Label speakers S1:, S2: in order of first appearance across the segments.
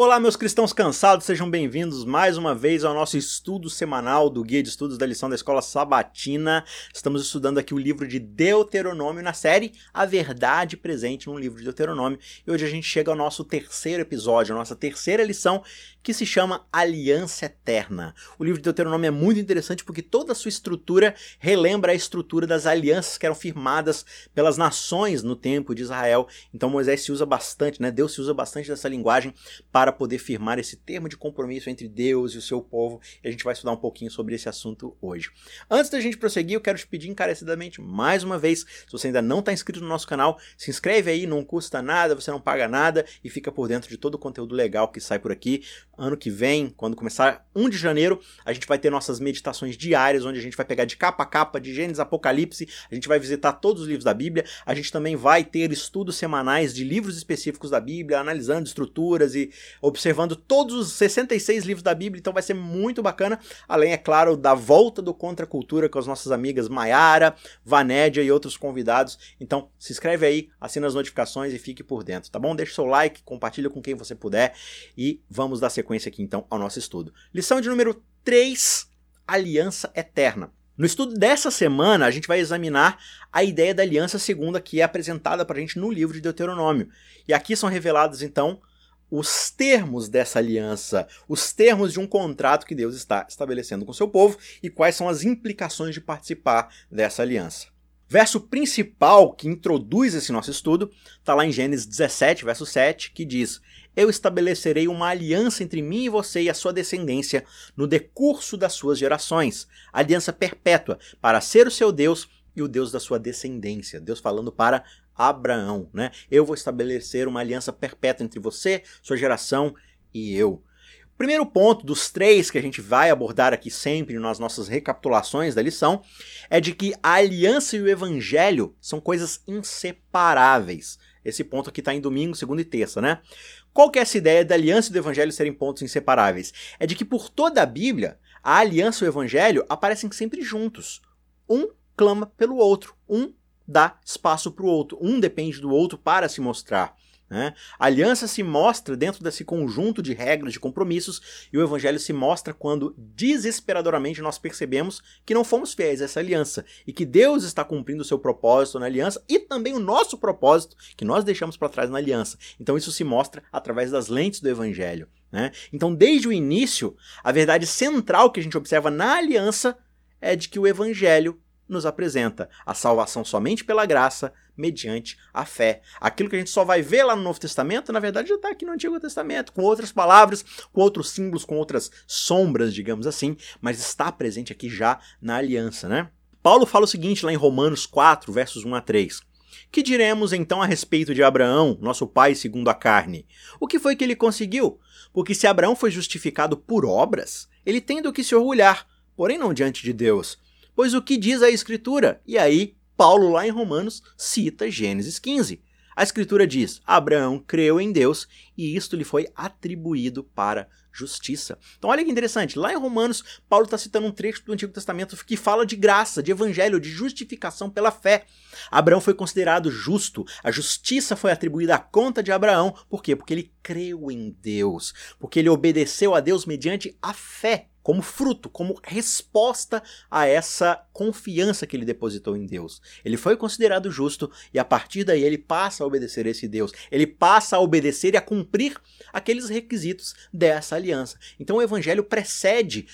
S1: Olá, meus cristãos cansados, sejam bem-vindos mais uma vez ao nosso estudo semanal do Guia de Estudos da Lição da Escola Sabatina. Estamos estudando aqui o livro de Deuteronômio na série A Verdade Presente no livro de Deuteronômio. E hoje a gente chega ao nosso terceiro episódio, a nossa terceira lição, que se chama Aliança Eterna. O livro de Deuteronômio é muito interessante porque toda a sua estrutura relembra a estrutura das alianças que eram firmadas pelas nações no tempo de Israel. Então Moisés se usa bastante, né? Deus se usa bastante dessa linguagem para para poder firmar esse termo de compromisso entre Deus e o seu povo. E a gente vai estudar um pouquinho sobre esse assunto hoje. Antes da gente prosseguir, eu quero te pedir encarecidamente, mais uma vez, se você ainda não está inscrito no nosso canal, se inscreve aí, não custa nada, você não paga nada e fica por dentro de todo o conteúdo legal que sai por aqui. Ano que vem, quando começar 1 de janeiro, a gente vai ter nossas meditações diárias, onde a gente vai pegar de capa a capa, de Gênesis Apocalipse, a gente vai visitar todos os livros da Bíblia, a gente também vai ter estudos semanais de livros específicos da Bíblia, analisando estruturas e observando todos os 66 livros da Bíblia, então vai ser muito bacana. Além, é claro, da volta do Contra Cultura com as nossas amigas Maiara, Vanédia e outros convidados. Então, se inscreve aí, assina as notificações e fique por dentro, tá bom? Deixa seu like, compartilha com quem você puder e vamos dar sequência aqui então ao nosso estudo. Lição de número 3, Aliança Eterna. No estudo dessa semana, a gente vai examinar a ideia da aliança segunda que é apresentada para a gente no livro de Deuteronômio. E aqui são revelados, então, os termos dessa aliança, os termos de um contrato que Deus está estabelecendo com seu povo e quais são as implicações de participar dessa aliança. Verso principal que introduz esse nosso estudo está lá em Gênesis 17, verso 7, que diz: Eu estabelecerei uma aliança entre mim e você e a sua descendência no decurso das suas gerações, aliança perpétua, para ser o seu Deus e o Deus da sua descendência. Deus falando para Abraão, né? Eu vou estabelecer uma aliança perpétua entre você, sua geração e eu. Primeiro ponto dos três que a gente vai abordar aqui sempre nas nossas recapitulações da lição é de que a aliança e o evangelho são coisas inseparáveis. Esse ponto aqui está em domingo, segunda e terça, né? Qual que é essa ideia da aliança e do evangelho serem pontos inseparáveis? É de que por toda a Bíblia, a aliança e o evangelho aparecem sempre juntos. Um clama pelo outro, um dá espaço para o outro. Um depende do outro para se mostrar. Né? A aliança se mostra dentro desse conjunto de regras, de compromissos, e o evangelho se mostra quando desesperadoramente nós percebemos que não fomos fiéis a essa aliança e que Deus está cumprindo o seu propósito na aliança e também o nosso propósito que nós deixamos para trás na aliança. Então isso se mostra através das lentes do evangelho. Né? Então, desde o início, a verdade central que a gente observa na aliança é de que o evangelho nos apresenta a salvação somente pela graça, mediante a fé. Aquilo que a gente só vai ver lá no Novo Testamento, na verdade já está aqui no Antigo Testamento, com outras palavras, com outros símbolos, com outras sombras, digamos assim, mas está presente aqui já na aliança, né? Paulo fala o seguinte lá em Romanos 4, versos 1 a 3. Que diremos então a respeito de Abraão, nosso pai segundo a carne? O que foi que ele conseguiu? Porque se Abraão foi justificado por obras, ele tem do que se orgulhar, porém não diante de Deus Pois o que diz a Escritura? E aí, Paulo, lá em Romanos, cita Gênesis 15. A Escritura diz: Abraão creu em Deus e isto lhe foi atribuído para justiça. Então, olha que interessante. Lá em Romanos, Paulo está citando um trecho do Antigo Testamento que fala de graça, de evangelho, de justificação pela fé. Abraão foi considerado justo, a justiça foi atribuída à conta de Abraão. Por quê? Porque ele creu em Deus, porque ele obedeceu a Deus mediante a fé como fruto, como resposta a essa confiança que ele depositou em Deus. Ele foi considerado justo e a partir daí ele passa a obedecer a esse Deus. Ele passa a obedecer e a cumprir aqueles requisitos dessa aliança. Então o evangelho precede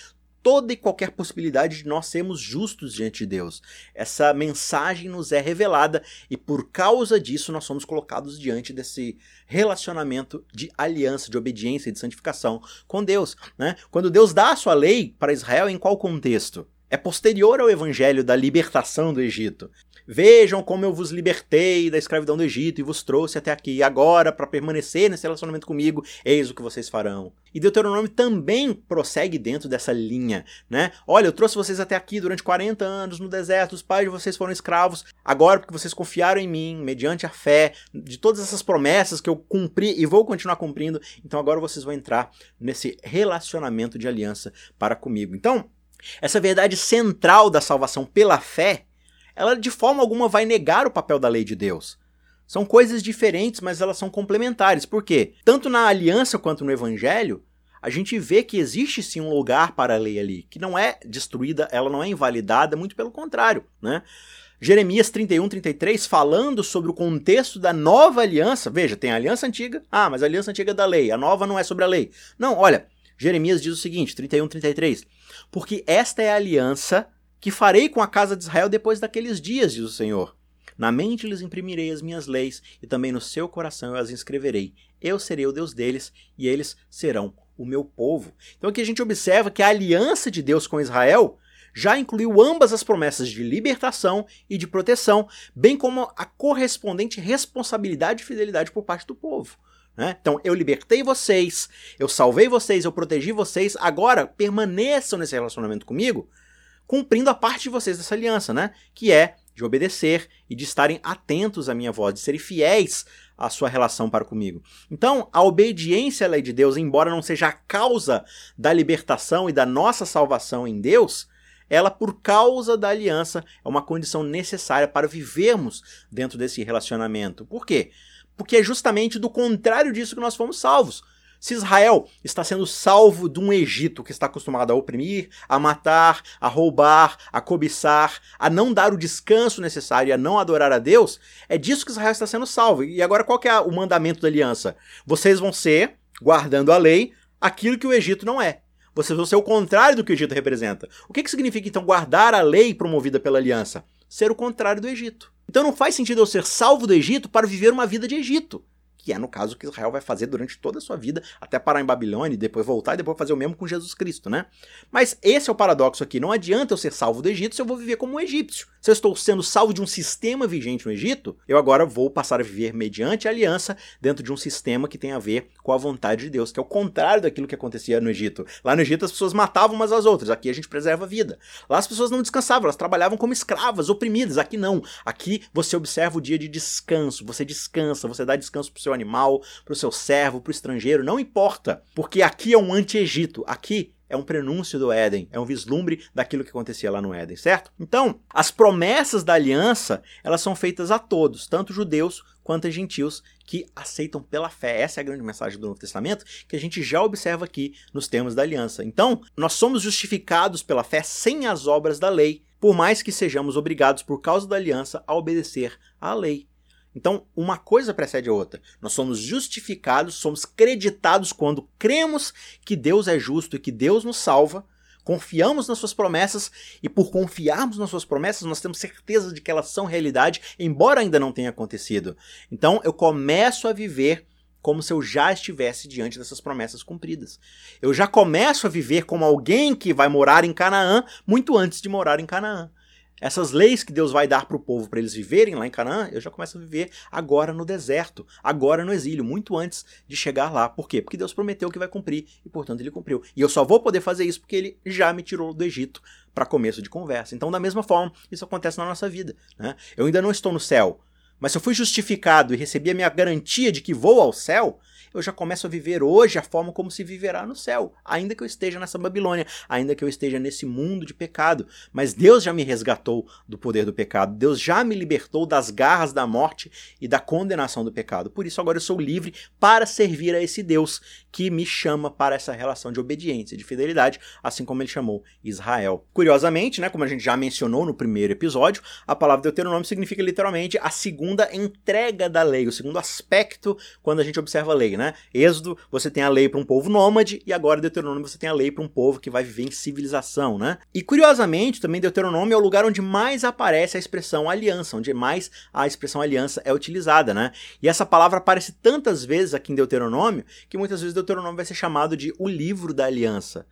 S1: toda e qualquer possibilidade de nós sermos justos diante de Deus. Essa mensagem nos é revelada e por causa disso nós somos colocados diante desse relacionamento de aliança, de obediência e de santificação com Deus. Né? Quando Deus dá a sua lei para Israel, em qual contexto? É posterior ao evangelho da libertação do Egito. Vejam como eu vos libertei da escravidão do Egito e vos trouxe até aqui. Agora, para permanecer nesse relacionamento comigo, eis o que vocês farão. E Deuteronômio também prossegue dentro dessa linha, né? Olha, eu trouxe vocês até aqui durante 40 anos no deserto, os pais de vocês foram escravos. Agora, porque vocês confiaram em mim, mediante a fé, de todas essas promessas que eu cumpri e vou continuar cumprindo, então agora vocês vão entrar nesse relacionamento de aliança para comigo. Então, essa verdade central da salvação pela fé ela de forma alguma vai negar o papel da lei de Deus. São coisas diferentes, mas elas são complementares. Por quê? Tanto na aliança quanto no evangelho, a gente vê que existe sim um lugar para a lei ali, que não é destruída, ela não é invalidada, muito pelo contrário, né? Jeremias 31, 33, falando sobre o contexto da nova aliança. Veja, tem a aliança antiga. Ah, mas a aliança antiga é da lei. A nova não é sobre a lei. Não, olha. Jeremias diz o seguinte, 31, 33. Porque esta é a aliança que farei com a casa de Israel depois daqueles dias, diz o Senhor. Na mente lhes imprimirei as minhas leis, e também no seu coração eu as inscreverei. Eu serei o Deus deles, e eles serão o meu povo. Então aqui a gente observa que a aliança de Deus com Israel já incluiu ambas as promessas de libertação e de proteção, bem como a correspondente responsabilidade e fidelidade por parte do povo. Né? Então, eu libertei vocês, eu salvei vocês, eu protegi vocês, agora permaneçam nesse relacionamento comigo, cumprindo a parte de vocês dessa aliança, né? que é de obedecer e de estarem atentos à minha voz, de serem fiéis à sua relação para comigo. Então, a obediência à lei de Deus, embora não seja a causa da libertação e da nossa salvação em Deus, ela, por causa da aliança, é uma condição necessária para vivermos dentro desse relacionamento. Por quê? Porque é justamente do contrário disso que nós fomos salvos. Se Israel está sendo salvo de um Egito que está acostumado a oprimir, a matar, a roubar, a cobiçar, a não dar o descanso necessário e a não adorar a Deus, é disso que Israel está sendo salvo. E agora qual é o mandamento da aliança? Vocês vão ser, guardando a lei, aquilo que o Egito não é. Vocês vão ser o contrário do que o Egito representa. O que, que significa, então, guardar a lei promovida pela aliança? Ser o contrário do Egito. Então não faz sentido eu ser salvo do Egito para viver uma vida de Egito que é no caso que Israel vai fazer durante toda a sua vida, até parar em Babilônia e depois voltar e depois fazer o mesmo com Jesus Cristo, né? Mas esse é o paradoxo aqui. Não adianta eu ser salvo do Egito se eu vou viver como um egípcio. Se eu estou sendo salvo de um sistema vigente no Egito, eu agora vou passar a viver mediante aliança dentro de um sistema que tem a ver com a vontade de Deus, que é o contrário daquilo que acontecia no Egito. Lá no Egito as pessoas matavam umas às outras, aqui a gente preserva a vida. Lá as pessoas não descansavam, elas trabalhavam como escravas, oprimidas. Aqui não. Aqui você observa o dia de descanso, você descansa, você dá descanso pro seu animal, pro seu servo, pro estrangeiro, não importa, porque aqui é um anti-Egito. Aqui é um prenúncio do Éden, é um vislumbre daquilo que acontecia lá no Éden, certo? Então, as promessas da aliança, elas são feitas a todos, tanto judeus quanto gentios que aceitam pela fé. Essa é a grande mensagem do Novo Testamento, que a gente já observa aqui nos termos da aliança. Então, nós somos justificados pela fé sem as obras da lei, por mais que sejamos obrigados por causa da aliança a obedecer à lei. Então, uma coisa precede a outra. Nós somos justificados, somos creditados quando cremos que Deus é justo e que Deus nos salva, confiamos nas suas promessas e por confiarmos nas suas promessas, nós temos certeza de que elas são realidade, embora ainda não tenha acontecido. Então, eu começo a viver como se eu já estivesse diante dessas promessas cumpridas. Eu já começo a viver como alguém que vai morar em Canaã muito antes de morar em Canaã. Essas leis que Deus vai dar para o povo para eles viverem lá em Canaã, eu já começo a viver agora no deserto, agora no exílio, muito antes de chegar lá. Por quê? Porque Deus prometeu que vai cumprir e, portanto, ele cumpriu. E eu só vou poder fazer isso porque ele já me tirou do Egito para começo de conversa. Então, da mesma forma, isso acontece na nossa vida. Né? Eu ainda não estou no céu, mas se eu fui justificado e recebi a minha garantia de que vou ao céu, eu já começo a viver hoje a forma como se viverá no céu, ainda que eu esteja nessa Babilônia, ainda que eu esteja nesse mundo de pecado. Mas Deus já me resgatou do poder do pecado, Deus já me libertou das garras da morte e da condenação do pecado. Por isso agora eu sou livre para servir a esse Deus que me chama para essa relação de obediência, de fidelidade, assim como ele chamou Israel. Curiosamente, né, como a gente já mencionou no primeiro episódio, a palavra Deuteronômio significa literalmente a segunda entrega da lei, o segundo aspecto quando a gente observa a lei, né? Né? Êxodo, você tem a lei para um povo nômade, e agora Deuteronômio você tem a lei para um povo que vai viver em civilização, né? E curiosamente, também Deuteronômio é o lugar onde mais aparece a expressão aliança, onde mais a expressão aliança é utilizada, né? E essa palavra aparece tantas vezes aqui em Deuteronômio que muitas vezes Deuteronômio vai ser chamado de o livro da aliança.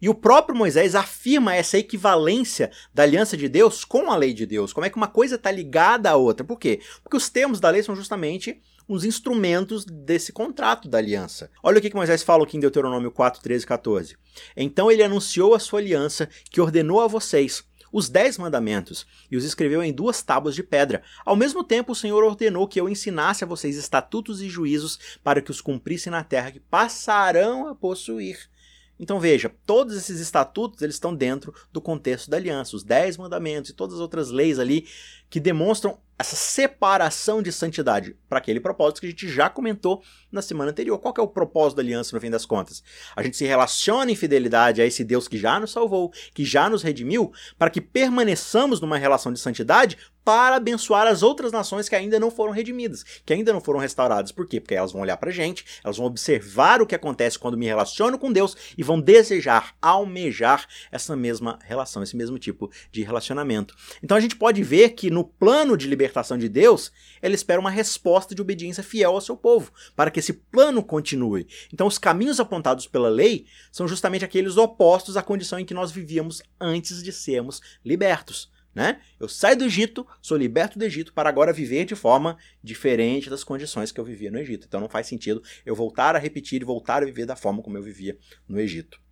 S1: E o próprio Moisés afirma essa equivalência da aliança de Deus com a lei de Deus. Como é que uma coisa está ligada à outra? Por quê? Porque os termos da lei são justamente os instrumentos desse contrato da aliança. Olha o que Moisés fala aqui em Deuteronômio 4, 13 e 14. Então ele anunciou a sua aliança que ordenou a vocês os dez mandamentos e os escreveu em duas tábuas de pedra. Ao mesmo tempo, o Senhor ordenou que eu ensinasse a vocês estatutos e juízos para que os cumprissem na terra que passarão a possuir. Então veja, todos esses estatutos eles estão dentro do contexto da aliança, os dez mandamentos e todas as outras leis ali que demonstram essa separação de santidade para aquele propósito que a gente já comentou na semana anterior. Qual é o propósito da aliança no fim das contas? A gente se relaciona em fidelidade a esse Deus que já nos salvou, que já nos redimiu, para que permaneçamos numa relação de santidade para abençoar as outras nações que ainda não foram redimidas, que ainda não foram restauradas. Por quê? Porque elas vão olhar para a gente, elas vão observar o que acontece quando me relaciono com Deus e vão desejar, almejar essa mesma relação, esse mesmo tipo de relacionamento. Então a gente pode ver que no plano de libertação de Deus, ele espera uma resposta de obediência fiel ao seu povo, para que esse plano continue. Então os caminhos apontados pela lei são justamente aqueles opostos à condição em que nós vivíamos antes de sermos libertos. Né? Eu saio do Egito, sou liberto do Egito para agora viver de forma diferente das condições que eu vivia no Egito. Então não faz sentido eu voltar a repetir e voltar a viver da forma como eu vivia no Egito.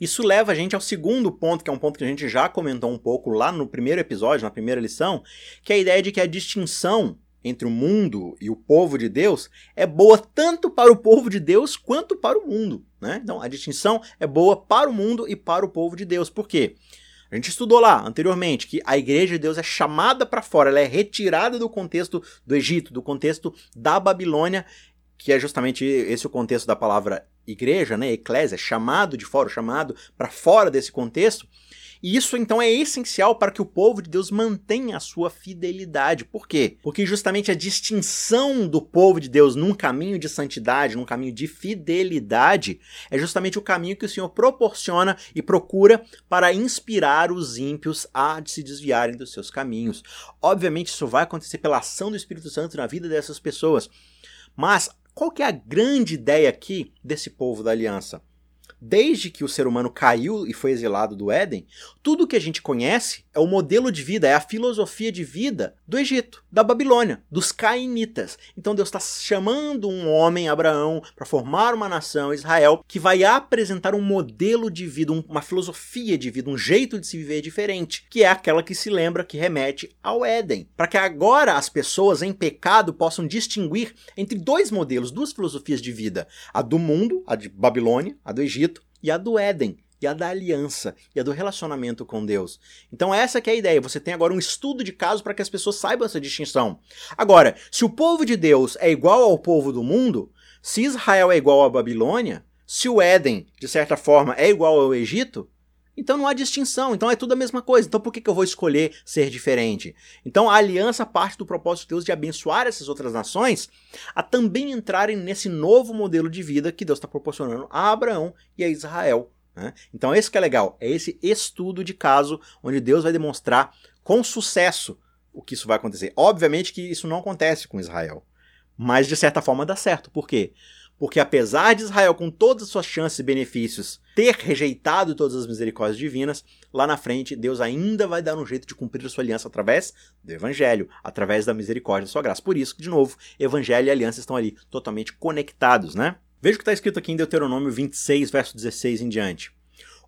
S1: Isso leva a gente ao segundo ponto, que é um ponto que a gente já comentou um pouco lá no primeiro episódio, na primeira lição, que é a ideia de que a distinção entre o mundo e o povo de Deus é boa tanto para o povo de Deus quanto para o mundo. Né? Então a distinção é boa para o mundo e para o povo de Deus. Por quê? A gente estudou lá anteriormente que a igreja de Deus é chamada para fora, ela é retirada do contexto do Egito, do contexto da Babilônia, que é justamente esse o contexto da palavra igreja, né, eclésia, chamado de fora, chamado para fora desse contexto. E isso então é essencial para que o povo de Deus mantenha a sua fidelidade. Por quê? Porque justamente a distinção do povo de Deus num caminho de santidade, num caminho de fidelidade, é justamente o caminho que o Senhor proporciona e procura para inspirar os ímpios a se desviarem dos seus caminhos. Obviamente isso vai acontecer pela ação do Espírito Santo na vida dessas pessoas. Mas qual que é a grande ideia aqui desse povo da aliança? Desde que o ser humano caiu e foi exilado do Éden, tudo que a gente conhece é o modelo de vida, é a filosofia de vida do Egito, da Babilônia, dos cainitas. Então Deus está chamando um homem, Abraão, para formar uma nação, Israel, que vai apresentar um modelo de vida, uma filosofia de vida, um jeito de se viver diferente, que é aquela que se lembra, que remete ao Éden. Para que agora as pessoas em pecado possam distinguir entre dois modelos, duas filosofias de vida: a do mundo, a de Babilônia, a do Egito e a do Éden, e a da aliança, e a do relacionamento com Deus. Então essa é a ideia, você tem agora um estudo de caso para que as pessoas saibam essa distinção. Agora, se o povo de Deus é igual ao povo do mundo, se Israel é igual à Babilônia, se o Éden, de certa forma, é igual ao Egito, então não há distinção, então é tudo a mesma coisa. Então por que, que eu vou escolher ser diferente? Então a aliança parte do propósito de Deus de abençoar essas outras nações a também entrarem nesse novo modelo de vida que Deus está proporcionando a Abraão e a Israel. Né? Então esse que é legal, é esse estudo de caso onde Deus vai demonstrar com sucesso o que isso vai acontecer. Obviamente que isso não acontece com Israel, mas de certa forma dá certo. Por quê? Apesar de Israel, com todas as suas chances e benefícios, ter rejeitado todas as misericórdias divinas, lá na frente Deus ainda vai dar um jeito de cumprir a sua aliança através do Evangelho, através da misericórdia da sua graça. Por isso de novo, Evangelho e aliança estão ali totalmente conectados, né? Veja o que está escrito aqui em Deuteronômio 26, verso 16 em diante.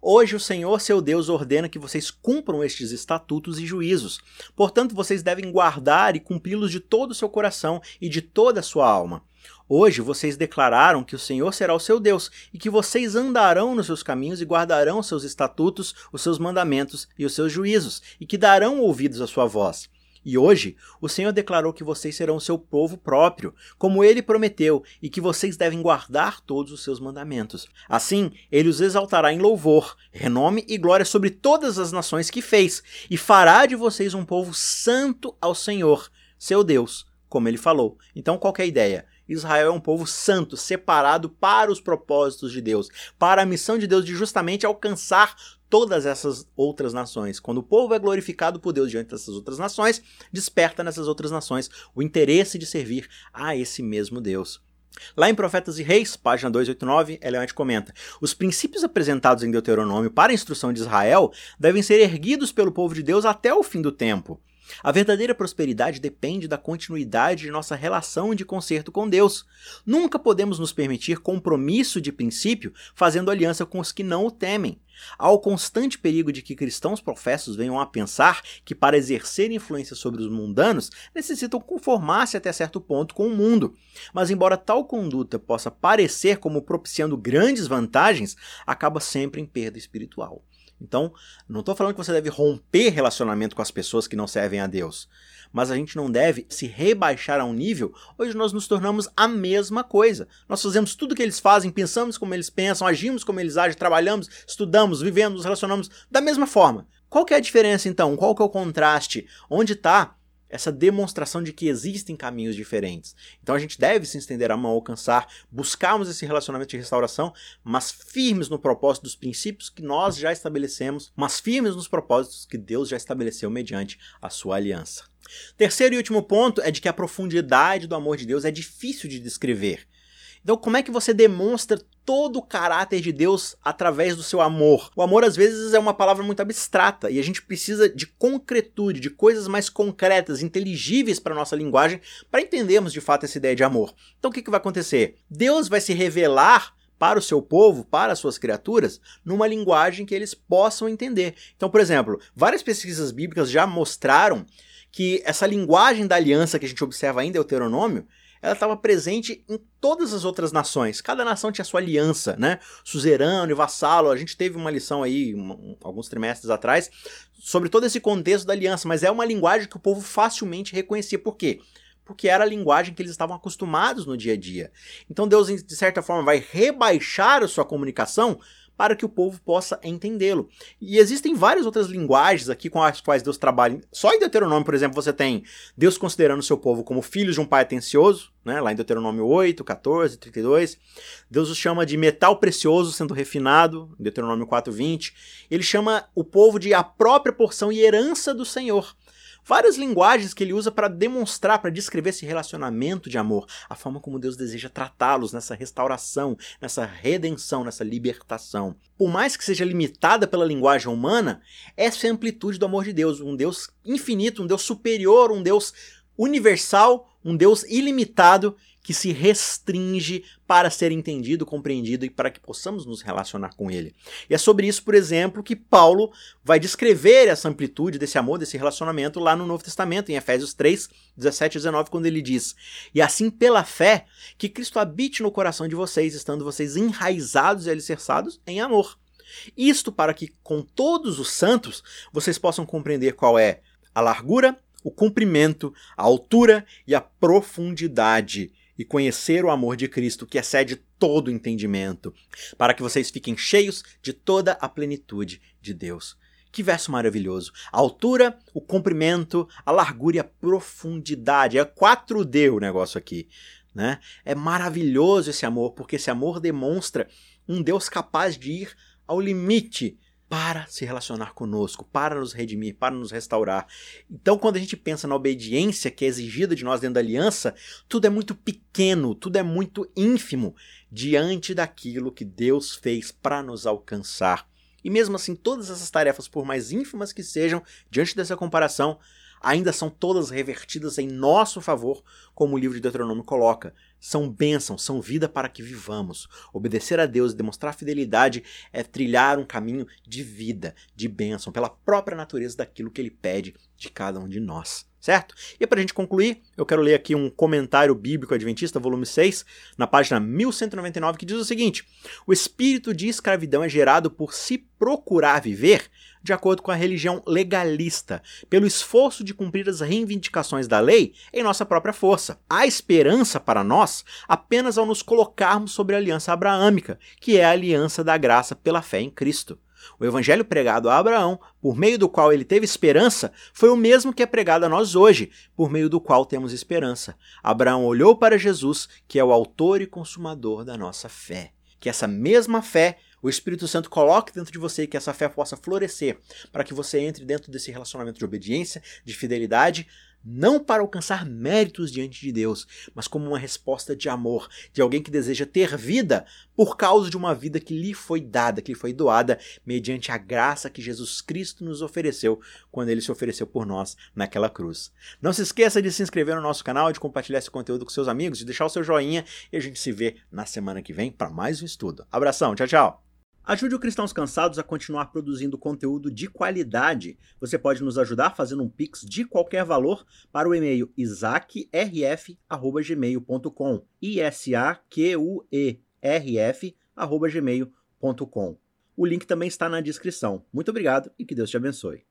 S1: Hoje o Senhor seu Deus ordena que vocês cumpram estes estatutos e juízos. Portanto, vocês devem guardar e cumpri-los de todo o seu coração e de toda a sua alma Hoje vocês declararam que o Senhor será o seu Deus e que vocês andarão nos seus caminhos e guardarão os seus estatutos, os seus mandamentos e os seus juízos, e que darão ouvidos à sua voz. E hoje o Senhor declarou que vocês serão o seu povo próprio, como ele prometeu, e que vocês devem guardar todos os seus mandamentos. Assim, ele os exaltará em louvor, renome e glória sobre todas as nações que fez, e fará de vocês um povo santo ao Senhor, seu Deus, como ele falou. Então, qual é a ideia? Israel é um povo santo, separado para os propósitos de Deus, para a missão de Deus de justamente alcançar todas essas outras nações. Quando o povo é glorificado por Deus diante dessas outras nações, desperta nessas outras nações o interesse de servir a esse mesmo Deus. Lá em Profetas e Reis, página 289, Eliante comenta: Os princípios apresentados em Deuteronômio para a instrução de Israel devem ser erguidos pelo povo de Deus até o fim do tempo. A verdadeira prosperidade depende da continuidade de nossa relação de conserto com Deus. Nunca podemos nos permitir compromisso de princípio fazendo aliança com os que não o temem. Há o constante perigo de que cristãos professos venham a pensar que, para exercer influência sobre os mundanos, necessitam conformar-se até certo ponto com o mundo. Mas, embora tal conduta possa parecer como propiciando grandes vantagens, acaba sempre em perda espiritual. Então, não estou falando que você deve romper relacionamento com as pessoas que não servem a Deus, mas a gente não deve se rebaixar a um nível onde nós nos tornamos a mesma coisa. Nós fazemos tudo o que eles fazem, pensamos como eles pensam, agimos como eles agem, trabalhamos, estudamos, vivemos, nos relacionamos da mesma forma. Qual que é a diferença então? Qual que é o contraste? Onde está essa demonstração de que existem caminhos diferentes. Então a gente deve se estender a mão, alcançar, buscarmos esse relacionamento de restauração, mas firmes no propósito dos princípios que nós já estabelecemos, mas firmes nos propósitos que Deus já estabeleceu mediante a sua aliança. Terceiro e último ponto é de que a profundidade do amor de Deus é difícil de descrever. Então, como é que você demonstra todo o caráter de Deus através do seu amor? O amor, às vezes, é uma palavra muito abstrata e a gente precisa de concretude, de coisas mais concretas, inteligíveis para nossa linguagem, para entendermos de fato essa ideia de amor. Então, o que, que vai acontecer? Deus vai se revelar para o seu povo, para as suas criaturas, numa linguagem que eles possam entender. Então, por exemplo, várias pesquisas bíblicas já mostraram que essa linguagem da aliança que a gente observa em Deuteronômio ela estava presente em todas as outras nações. Cada nação tinha sua aliança, né? Suzerano e vassalo. A gente teve uma lição aí, um, alguns trimestres atrás, sobre todo esse contexto da aliança, mas é uma linguagem que o povo facilmente reconhecia. Por quê? Porque era a linguagem que eles estavam acostumados no dia a dia. Então Deus, de certa forma, vai rebaixar a sua comunicação para que o povo possa entendê-lo. E existem várias outras linguagens aqui com as quais Deus trabalha. Só em Deuteronômio, por exemplo, você tem Deus considerando seu povo como filhos de um pai atencioso, né? lá em Deuteronômio 8, 14, 32. Deus os chama de metal precioso sendo refinado, em Deuteronômio 4, 20. Ele chama o povo de a própria porção e herança do Senhor várias linguagens que ele usa para demonstrar, para descrever esse relacionamento de amor, a forma como Deus deseja tratá-los nessa restauração, nessa redenção, nessa libertação. Por mais que seja limitada pela linguagem humana, essa é a amplitude do amor de Deus, um Deus infinito, um Deus superior, um Deus universal, um Deus ilimitado que se restringe para ser entendido, compreendido e para que possamos nos relacionar com ele. E é sobre isso, por exemplo, que Paulo vai descrever essa amplitude desse amor, desse relacionamento lá no Novo Testamento, em Efésios 3, 17 e 19, quando ele diz: E assim pela fé, que Cristo habite no coração de vocês, estando vocês enraizados e alicerçados em amor. Isto para que, com todos os santos, vocês possam compreender qual é a largura, o comprimento, a altura e a profundidade e conhecer o amor de Cristo que excede todo entendimento, para que vocês fiquem cheios de toda a plenitude de Deus. Que verso maravilhoso! A altura, o comprimento, a largura e a profundidade. É 4D o negócio aqui. Né? É maravilhoso esse amor, porque esse amor demonstra um Deus capaz de ir ao limite para se relacionar conosco, para nos redimir, para nos restaurar. Então, quando a gente pensa na obediência que é exigida de nós dentro da aliança, tudo é muito pequeno, tudo é muito ínfimo diante daquilo que Deus fez para nos alcançar. E mesmo assim, todas essas tarefas, por mais ínfimas que sejam, diante dessa comparação, ainda são todas revertidas em nosso favor, como o livro de Deuteronômio coloca. São bênçãos, são vida para que vivamos. Obedecer a Deus e demonstrar fidelidade é trilhar um caminho de vida, de bênção, pela própria natureza daquilo que ele pede de cada um de nós certo? E para a gente concluir, eu quero ler aqui um comentário bíblico adventista, volume 6, na página 1199, que diz o seguinte: O espírito de escravidão é gerado por se procurar viver de acordo com a religião legalista, pelo esforço de cumprir as reivindicações da lei em nossa própria força. Há esperança para nós apenas ao nos colocarmos sobre a aliança abraâmica, que é a aliança da graça pela fé em Cristo. O evangelho pregado a Abraão, por meio do qual ele teve esperança, foi o mesmo que é pregado a nós hoje, por meio do qual temos esperança. Abraão olhou para Jesus, que é o autor e consumador da nossa fé. Que essa mesma fé o Espírito Santo coloque dentro de você que essa fé possa florescer, para que você entre dentro desse relacionamento de obediência, de fidelidade, não para alcançar méritos diante de Deus, mas como uma resposta de amor, de alguém que deseja ter vida por causa de uma vida que lhe foi dada, que lhe foi doada, mediante a graça que Jesus Cristo nos ofereceu quando ele se ofereceu por nós naquela cruz. Não se esqueça de se inscrever no nosso canal, de compartilhar esse conteúdo com seus amigos, de deixar o seu joinha e a gente se vê na semana que vem para mais um estudo. Abração, tchau, tchau! Ajude o Cristãos Cansados a continuar produzindo conteúdo de qualidade. Você pode nos ajudar fazendo um pix de qualquer valor para o e-mail isaacrf@gmail.com. I S A Q U E R F@gmail.com. O link também está na descrição. Muito obrigado e que Deus te abençoe.